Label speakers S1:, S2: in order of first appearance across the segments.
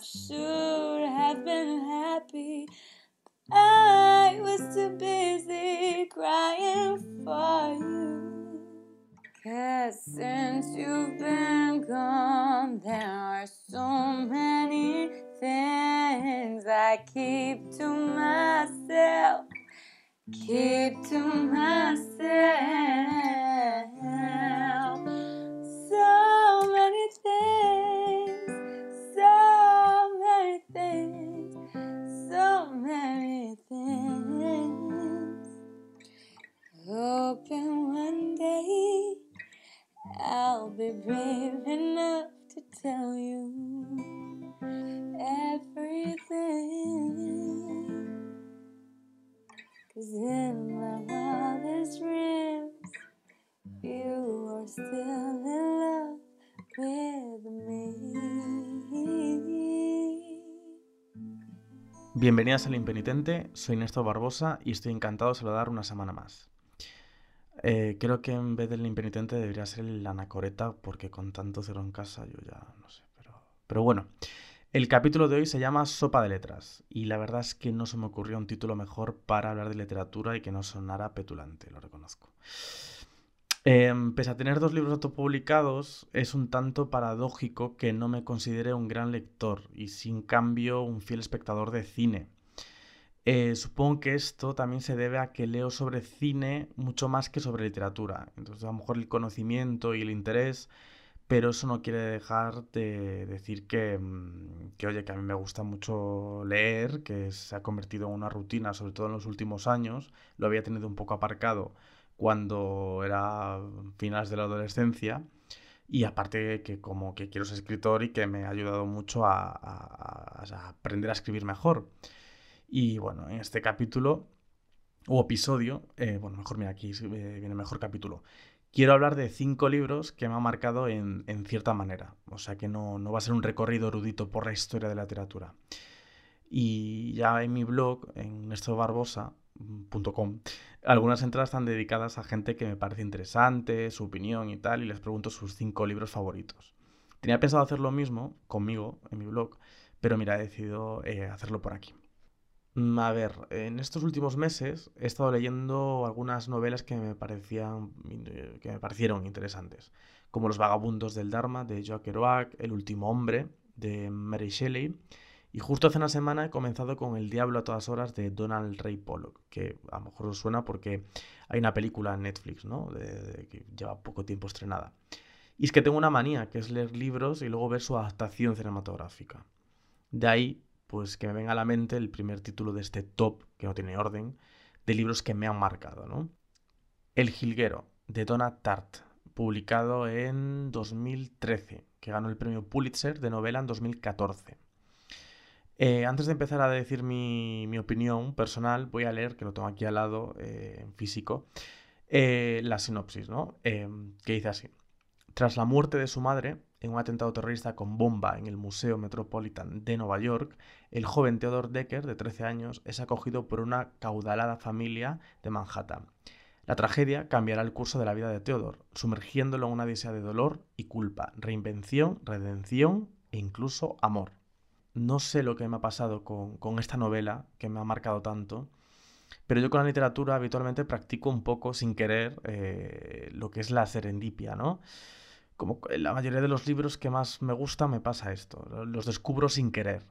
S1: have.
S2: Bienvenidas al Impenitente, soy Néstor Barbosa y estoy encantado de saludar una semana más. Eh, creo que en vez del Impenitente debería ser el Anacoreta, porque con tanto cero en casa yo ya no sé, pero, pero bueno. El capítulo de hoy se llama Sopa de Letras, y la verdad es que no se me ocurrió un título mejor para hablar de literatura y que no sonara petulante, lo reconozco. Em, pese a tener dos libros autopublicados, es un tanto paradójico que no me considere un gran lector y sin cambio un fiel espectador de cine. Eh, supongo que esto también se debe a que leo sobre cine mucho más que sobre literatura. Entonces a lo mejor el conocimiento y el interés, pero eso no quiere dejar de decir que, mm, que, oye, que a mí me gusta mucho leer, que se ha convertido en una rutina, sobre todo en los últimos años. Lo había tenido un poco aparcado cuando era finales de la adolescencia. Y aparte que como que quiero ser escritor y que me ha ayudado mucho a, a- a aprender a escribir mejor. Y bueno, en este capítulo o episodio, eh, bueno, mejor mira, aquí eh, viene mejor capítulo. Quiero hablar de cinco libros que me han marcado en, en cierta manera. O sea que no, no va a ser un recorrido erudito por la historia de la literatura. Y ya en mi blog, en algunas entradas están dedicadas a gente que me parece interesante, su opinión y tal, y les pregunto sus cinco libros favoritos. Tenía pensado hacer lo mismo conmigo en mi blog, pero mira, he decidido eh, hacerlo por aquí. Mm, A ver, en estos últimos meses he estado leyendo algunas novelas que me parecían, eh, que me parecieron interesantes, como Los vagabundos del Dharma de Joan Kerouac, El último hombre de Mary Shelley, y justo hace una semana he comenzado con El diablo a todas horas de Donald Ray Pollock, que a lo mejor os suena porque hay una película en Netflix, que lleva poco tiempo estrenada. Y es que tengo una manía, que es leer libros y luego ver su adaptación cinematográfica. De ahí, pues que me venga a la mente el primer título de este top, que no tiene orden, de libros que me han marcado, ¿no? El Jilguero, de Donna Tartt, publicado en 2013, que ganó el premio Pulitzer de novela en 2014. Eh, antes de empezar a decir mi, opinión personal, voy a leer, que lo tengo aquí al lado eh, en físico, eh, la sinopsis, ¿no? Eh, que dice así. Tras la muerte de su madre, en un atentado terrorista con bomba en el Museo Metropolitan de Nueva York, el joven Theodore Decker, de 13 años, es acogido por una caudalada familia de Manhattan. La tragedia cambiará el curso de la vida de Theodore, sumergiéndolo en una odisea de dolor y culpa, reinvención, redención e incluso amor. No sé lo que me ha pasado con, con esta novela, que me ha marcado tanto, pero yo con la literatura habitualmente practico un poco sin querer eh, lo que es la serendipia, ¿no? Como la mayoría de los libros que más me gustan me pasa esto, lo- los descubro sin querer.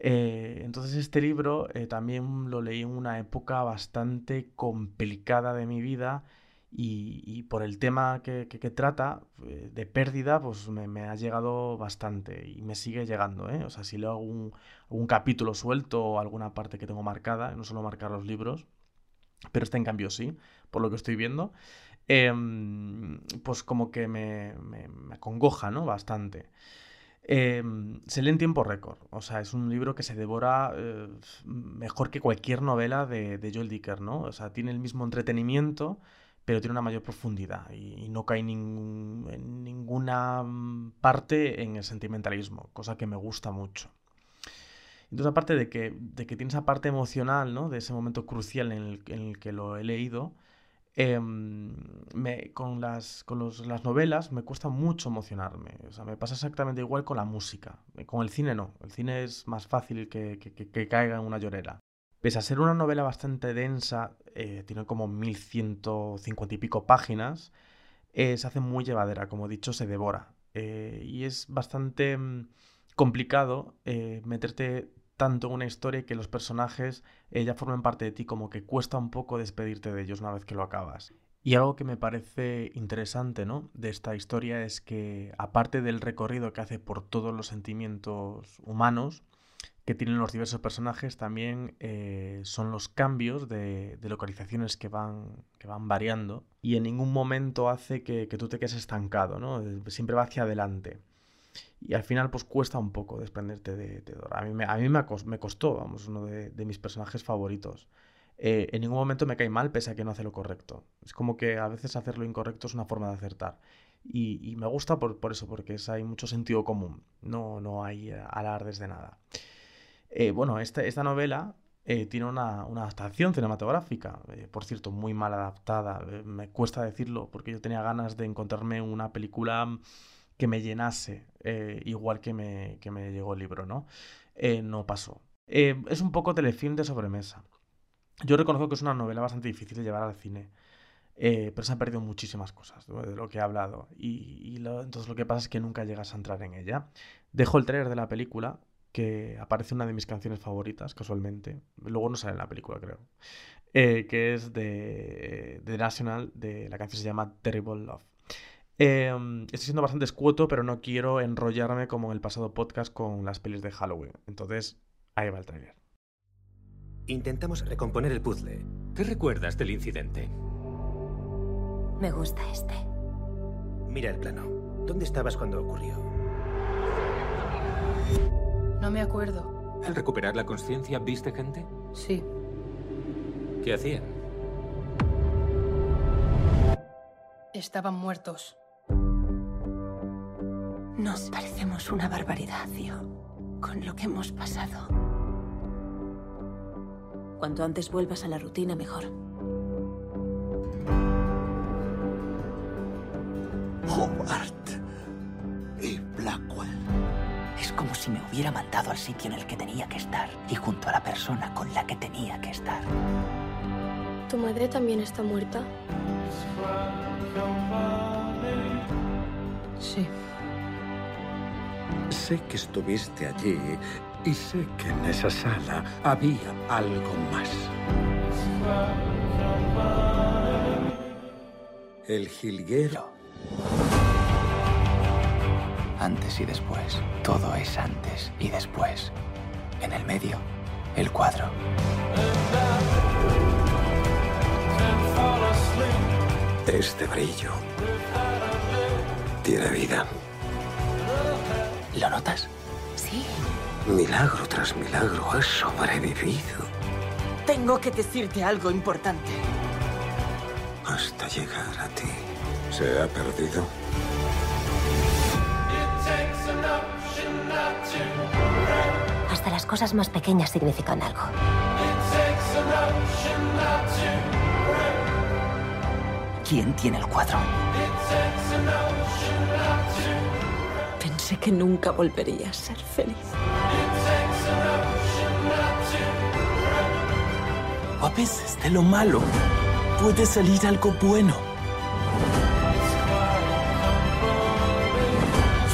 S2: Eh, entonces este libro eh, también lo leí en una época bastante complicada de mi vida y, y por el tema que, que- que trata eh, de pérdida, pues me, me ha llegado bastante y me sigue llegando, ¿eh? O sea, si leo algún, algún capítulo suelto o alguna parte que tengo marcada, no suelo marcar los libros, pero este en cambio sí, por lo que estoy viendo, em, pues como que me, me, me acongoja, ¿no? Bastante. Em, se lee en tiempo récord, o sea, es un libro que se devora eh, mejor que cualquier novela de, de Joel Dicker, ¿no? O sea, tiene el mismo entretenimiento, pero tiene una mayor profundidad y, y no cae ningún- en ninguna mm, parte en el sentimentalismo, cosa que me gusta mucho. Entonces, aparte de que, de que tiene esa parte emocional, ¿no? De ese momento crucial en el, en el que lo he leído, em, me, con, las, con los- las novelas me cuesta mucho emocionarme. O sea, me pasa exactamente igual con la música. Eh, Con el cine no. El cine es más fácil que, que- que- que caiga en una llorera. Pese a ser una novela bastante densa, eh, tiene como 1150 y pico páginas, eh, se hace muy llevadera, como he dicho, se devora. Eh, y es bastante mm, complicado eh, meterte tanto en una historia que los personajes ya formen parte de ti, como que cuesta un poco despedirte de ellos una vez que lo acabas. Y algo que me parece interesante, ¿no? de esta historia es que, aparte del recorrido que hace por todos los sentimientos humanos que tienen los diversos personajes, también eh, son los cambios de, de localizaciones que van, que van variando y en ningún momento hace que, que tú te quedes estancado, ¿no? Eh, Siempre va hacia adelante. Y al final, pues cuesta un poco desprenderte de, de Dora. A mí me, a mí me, costó, vamos, uno de, de mis personajes favoritos. Eh, en ningún momento me cae mal pese a que no hace lo correcto. Es como que a veces hacer lo incorrecto es una forma de acertar. Y, y me gusta por, por eso, porque es, hay mucho sentido común. No, no hay eh, alardes de nada. Eh, bueno, esta, esta novela eh, tiene una, adaptación cinematográfica, eh, por cierto, muy mal adaptada. me cuesta decirlo porque yo tenía ganas de encontrarme una película que me llenase, igual que me, que me llegó el libro, ¿no? No pasó. Es un poco telefilm de sobremesa. Yo reconozco que es una novela bastante difícil de llevar al cine, pero se han perdido muchísimas cosas de lo que he hablado. Y, entonces lo que pasa es que nunca llegas a entrar en ella. Dejo el trailer de la película, que aparece una de mis canciones favoritas, casualmente. Luego no sale en la película, creo. eh, que es de, de National, de, la canción se llama Terrible Love. Eh, estoy siendo bastante escueto, pero no quiero enrollarme como en el pasado podcast con las pelis de Halloween. Entonces, ahí va el trailer.
S3: Intentamos recomponer el puzzle.
S4: ¿Qué recuerdas del incidente?
S5: Me gusta este.
S3: Mira el plano. ¿Dónde estabas cuando ocurrió?
S6: No me acuerdo.
S4: ¿Al recuperar la conciencia viste gente?
S6: Sí.
S4: ¿Qué hacían?
S6: Estaban muertos.
S5: Nos parecemos una barbaridad, tío. Con lo que hemos pasado. Cuanto antes vuelvas a la rutina, mejor.
S7: Hubiera mandado al sitio en el que tenía que estar y junto a la persona con la que tenía que estar.
S8: ¿Tu madre también está muerta?
S6: Sí.
S9: Sé que estuviste allí y sé que en esa sala había algo más. El jilguero.
S7: Antes y después. Todo es antes y después. En el medio, el cuadro.
S9: Este brillo tiene vida.
S7: ¿Lo notas?
S5: Sí.
S9: Milagro tras milagro has sobrevivido
S7: Tengo que decirte algo importante.
S9: hasta llegar a ti. ¿Se ha perdido?
S5: Hasta las cosas más pequeñas significan algo.
S7: ¿Quién tiene el cuadro?
S5: Pensé que nunca volvería a ser feliz.
S10: A veces de lo malo puede salir algo bueno.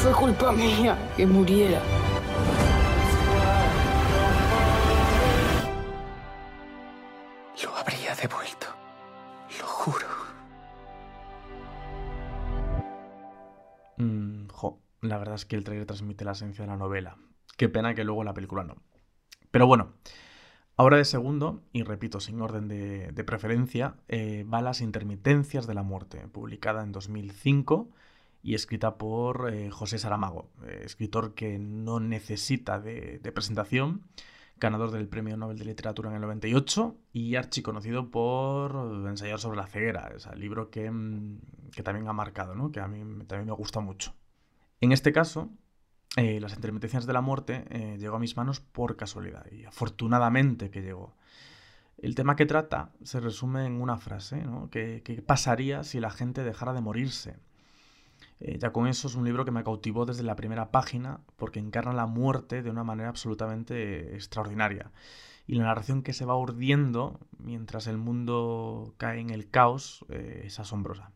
S8: Fue culpa mía que muriera.
S2: La verdad es que el trailer transmite la esencia de la novela. Qué pena que luego la película no. Pero bueno, ahora de segundo, y repito, sin orden de, preferencia, eh, va Las intermitencias de la muerte, publicada en 2005 y escrita por eh, José Saramago, eh, escritor que no necesita de, presentación, ganador del Premio Nobel de Literatura en el 98 y archiconocido por ensayar sobre la ceguera, es el libro que, mm, que también ha marcado, ¿no? que a mí también me gusta mucho. En este caso, eh, las intermitencias de la muerte eh, llegó a mis manos por casualidad y afortunadamente que llegó. El tema que trata se resume en una frase, ¿no? ¿Qué, pasaría si la gente dejara de morirse? Eh, ya con eso es un libro que me cautivó desde la primera página porque encarna la muerte de una manera absolutamente extraordinaria. Y la narración que se va urdiendo mientras el mundo cae en el caos es asombrosa.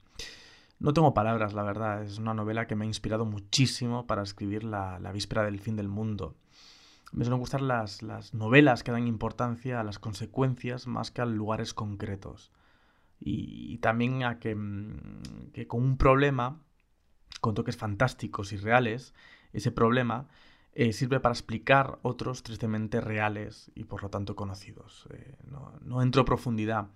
S2: No tengo palabras, la verdad. Es una novela que me ha inspirado muchísimo para escribir la, víspera del fin del mundo. Me suelen gustar las, novelas que dan importancia a las consecuencias más que a lugares concretos. Y, también a que, mm, que, con un problema, con toques fantásticos y reales, ese problema eh, sirve para explicar otros tristemente reales y por lo tanto conocidos. Eh, no, no entro profundidad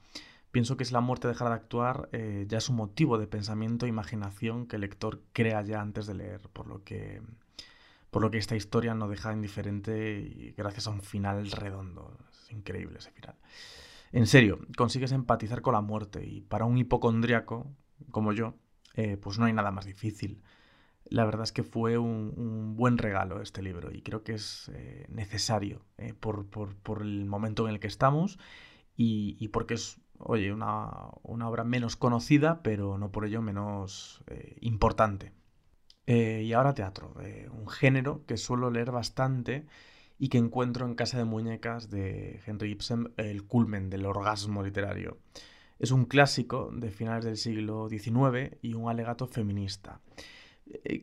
S2: Pienso que si la muerte dejara de actuar, eh, ya es un motivo de pensamiento e imaginación que el lector crea ya antes de leer, por lo que, por lo que esta historia no deja indiferente gracias a un final redondo. Es increíble ese final. En serio, consigues empatizar con la muerte y para un hipocondriaco como yo, eh, pues no hay nada más difícil. La verdad es que fue un, buen regalo este libro y creo que es eh, necesario por, el momento en el que estamos y, y porque es oye, una, obra menos conocida, pero no por ello menos eh, importante. Eh, y ahora teatro, eh, un género que suelo leer bastante y que encuentro en Casa de Muñecas de Henry Ibsen, el culmen del orgasmo literario. Es un clásico de finales del siglo XIX y un alegato feminista.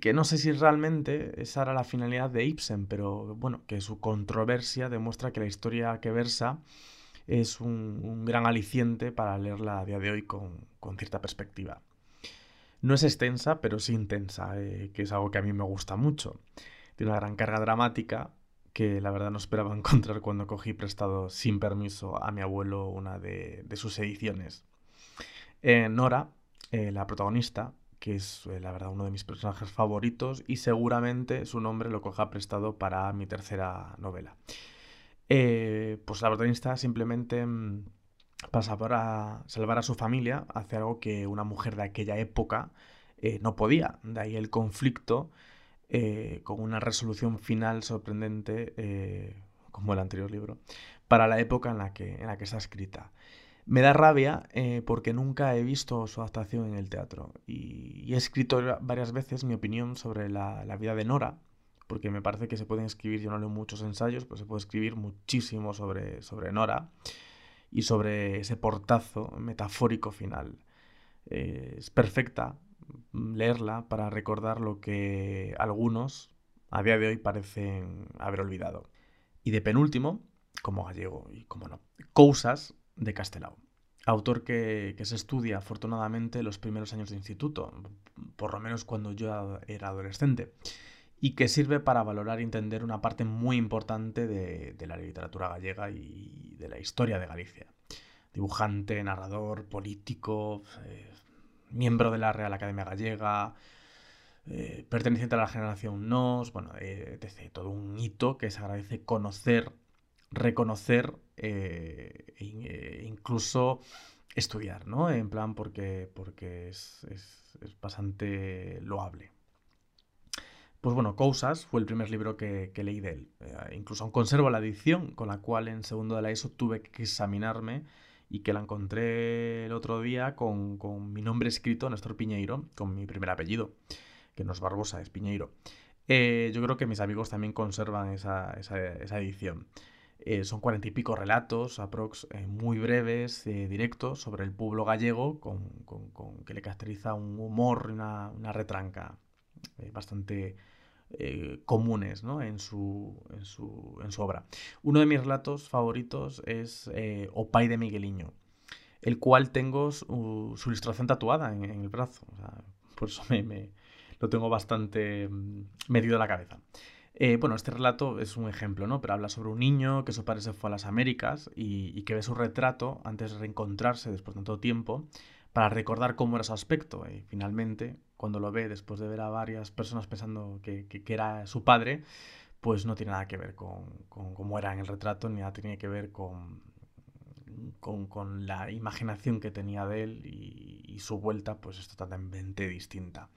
S2: que no sé si realmente esa era la finalidad de Ibsen, pero bueno, que su controversia demuestra que la historia que versa es un, gran aliciente para leerla a día de hoy con, cierta perspectiva. No es extensa, pero sí intensa, eh, que es algo que a mí me gusta mucho. Tiene una gran carga dramática que la verdad no esperaba encontrar cuando cogí prestado sin permiso a mi abuelo una de, sus ediciones. Eh, Nora, eh, la protagonista, que es la verdad uno de mis personajes favoritos y seguramente su nombre lo coja prestado para mi tercera novela. Eh, pues la protagonista simplemente mm, pasa para salvar a su familia, hace algo que una mujer de aquella época eh, no podía. De ahí el conflicto eh, con una resolución final sorprendente, como el anterior libro, para la época en la que, en la que está escrita. Me da rabia porque nunca he visto su adaptación en el teatro y, he escrito varias veces mi opinión sobre la, la vida de Nora, porque me parece que se pueden escribir, yo no leo muchos ensayos, pero se puede escribir muchísimo sobre, sobre Nora y sobre ese portazo metafórico final. Eh, es perfecta leerla para recordar lo que algunos a día de hoy parecen haber olvidado. Y de penúltimo, como gallego y como no, Cousas de Castelao. Autor que, que, se estudia afortunadamente los primeros años de instituto, por lo menos cuando yo era adolescente y que sirve para valorar y entender una parte muy importante de, la literatura gallega y de la historia de Galicia. Dibujante, narrador, político, eh, miembro de la Real Academia Gallega, eh, perteneciente a la generación NOS, bueno, eh, todo un hito que se agradece conocer, reconocer e incluso estudiar, ¿no? En plan porque, porque es, es bastante loable. Pues bueno, Cousas fue el primer libro que, leí de él. Eh, incluso aún conservo la edición con la cual en segundo de la ESO tuve que examinarme y que la encontré el otro día con, mi nombre escrito, Néstor Piñeiro, con mi primer apellido, que no es Barbosa, es Piñeiro. Eh, yo creo que mis amigos también conservan esa, edición. Eh, son cuarenta y pico relatos, aprox, muy breves, directos, sobre el pueblo gallego, con, que le caracteriza un humor una, una retranca bastante eh, comunes en, su, en, su, en, su, obra. Uno de mis relatos favoritos es eh, Opay de Migueliño, el cual tengo su, ilustración tatuada en, el brazo. por eso me, lo tengo bastante mm, metido en la cabeza. Eh, bueno, este relato es un ejemplo, ¿no? Pero habla sobre un niño que su padre se fue a las Américas y, y que ve su retrato antes de reencontrarse después de tanto tiempo para recordar cómo era su aspecto. Y finalmente, cuando lo ve, después de ver a varias personas pensando que, era su padre, pues no tiene nada que ver con, cómo era en el retrato, ni nada tiene que ver con, con, la imaginación que tenía de él y, su vuelta, pues es totalmente distinta.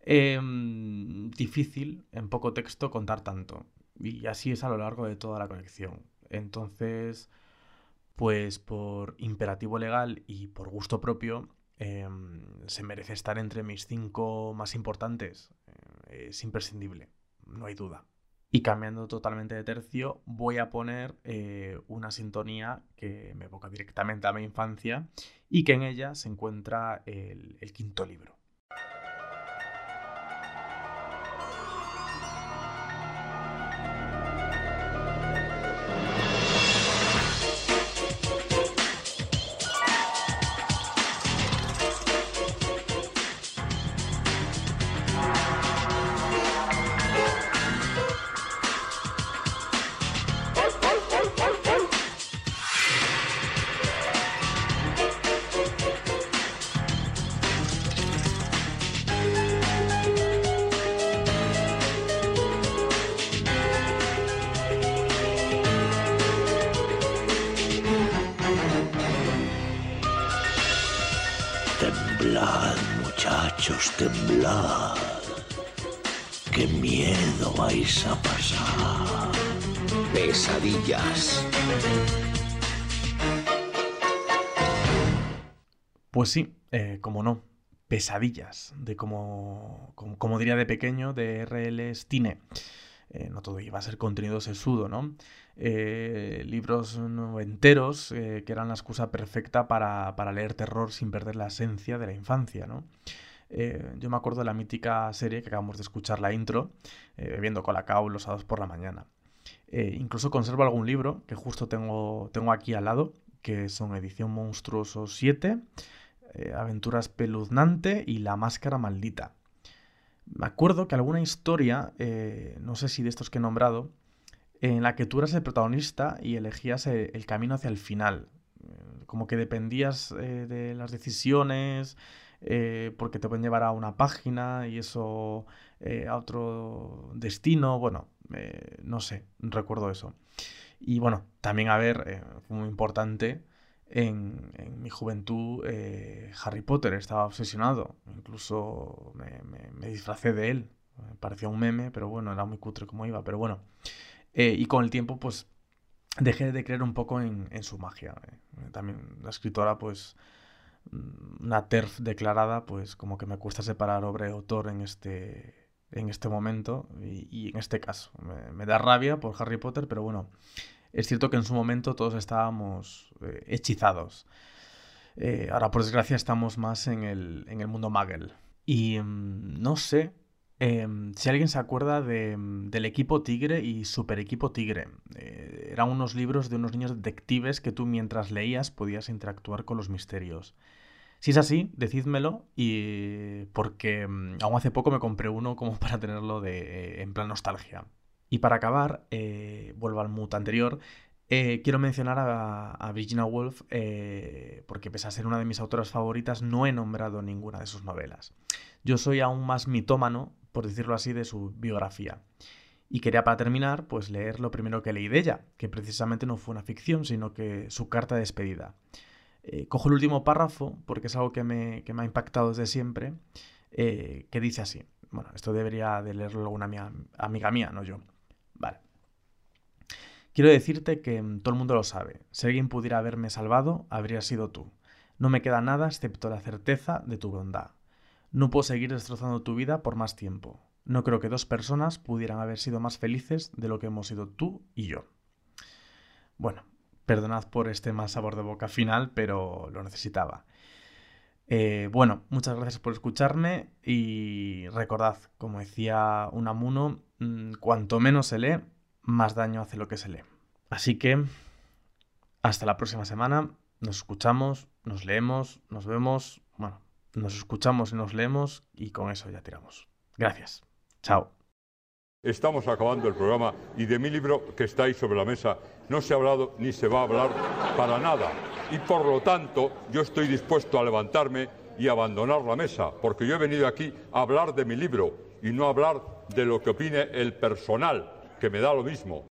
S2: Em, difícil en poco texto contar tanto. Y así es a lo largo de toda la colección. Entonces, pues por imperativo legal y por gusto propio, em, se merece estar entre mis cinco más importantes. Eh, es imprescindible, no hay duda. Y cambiando totalmente de tercio, voy a poner eh, una sintonía que me evoca directamente a mi infancia y que en ella se encuentra el quinto libro.
S11: Temblad. Qué miedo vais a pasar. Pesadillas.
S2: Pues sí, eh, como no, pesadillas, de como, como, diría de pequeño, de R.L. Stine. Eh, no todo iba a ser contenido sesudo, ¿no? Eh, libros enteros que eran la excusa perfecta para, leer terror sin perder la esencia de la infancia, ¿no? Eh, yo me acuerdo de la mítica serie que acabamos de escuchar la intro, eh, bebiendo colacao los sábados por la mañana. Eh, incluso conservo algún libro que justo tengo, tengo aquí al lado, que son Edición Monstruoso 7, Aventuras Peluznante y La Máscara Maldita. Me acuerdo que alguna historia, no sé si de estos que he nombrado, en la que tú eras el protagonista y elegías el camino hacia el final. Como que dependías de las decisiones, eh, porque te pueden llevar a una página y eso eh, a otro destino, bueno, eh, no sé, recuerdo eso. Y bueno, también a ver, fue muy importante en, mi juventud Harry Potter, estaba obsesionado, incluso me, disfracé de él, parecía un meme, pero bueno, era muy cutre como iba, pero bueno. y con el tiempo, pues dejé de creer un poco en, en su magia. También la escritora, pues una TERF declarada, pues como que me cuesta separar obra y autor en este, en este momento y, en este caso. Me, da rabia por Harry Potter, pero bueno, es cierto que en su momento todos estábamos eh, hechizados. Eh, ahora, por desgracia, estamos más en el, en el mundo Muggle. Y mm, no sé em, si alguien se acuerda de, mm, del equipo Tigre y Super Equipo Tigre. Eh, eran unos libros de unos niños detectives que tú mientras leías podías interactuar con los misterios. Si es así, decídmelo y porque mm, aún hace poco me compré uno como para tenerlo de, eh, en plan nostalgia. Y para acabar, eh, vuelvo al mood anterior, eh, quiero mencionar a, Virginia Woolf porque pese a ser una de mis autoras favoritas, no he nombrado ninguna de sus novelas. Yo soy aún más mitómano, por decirlo así, de su biografía. Y quería para terminar, pues leer lo primero que leí de ella, que precisamente no fue una ficción, sino que su carta de despedida. Eh, cojo el último párrafo, porque es algo que me, ha impactado desde siempre, eh, que dice así. Bueno, esto debería de leerlo alguna amiga mía, no yo. Vale. Quiero decirte que mm, todo el mundo lo sabe. Si alguien pudiera haberme salvado, habría sido tú. No me queda nada excepto la certeza de tu bondad. No puedo seguir destrozando tu vida por más tiempo. No creo que dos personas pudieran haber sido más felices de lo que hemos sido tú y yo. Bueno, Perdonad por este mal sabor de boca final, pero lo necesitaba. Eh, bueno, muchas gracias por escucharme y recordad, como decía Unamuno, mm, cuanto menos se lee, más daño hace lo que se lee. Así que, hasta la próxima semana, nos escuchamos, nos leemos, nos vemos, bueno, nos escuchamos y nos leemos y con eso ya tiramos. Gracias. Chao.
S12: Estamos acabando el programa y de mi libro que está ahí sobre la mesa no se ha hablado ni se va a hablar para nada. Y por lo tanto yo estoy dispuesto a levantarme y abandonar la mesa, porque yo he venido aquí a hablar de mi libro y no a hablar de lo que opine el personal, que me da lo mismo.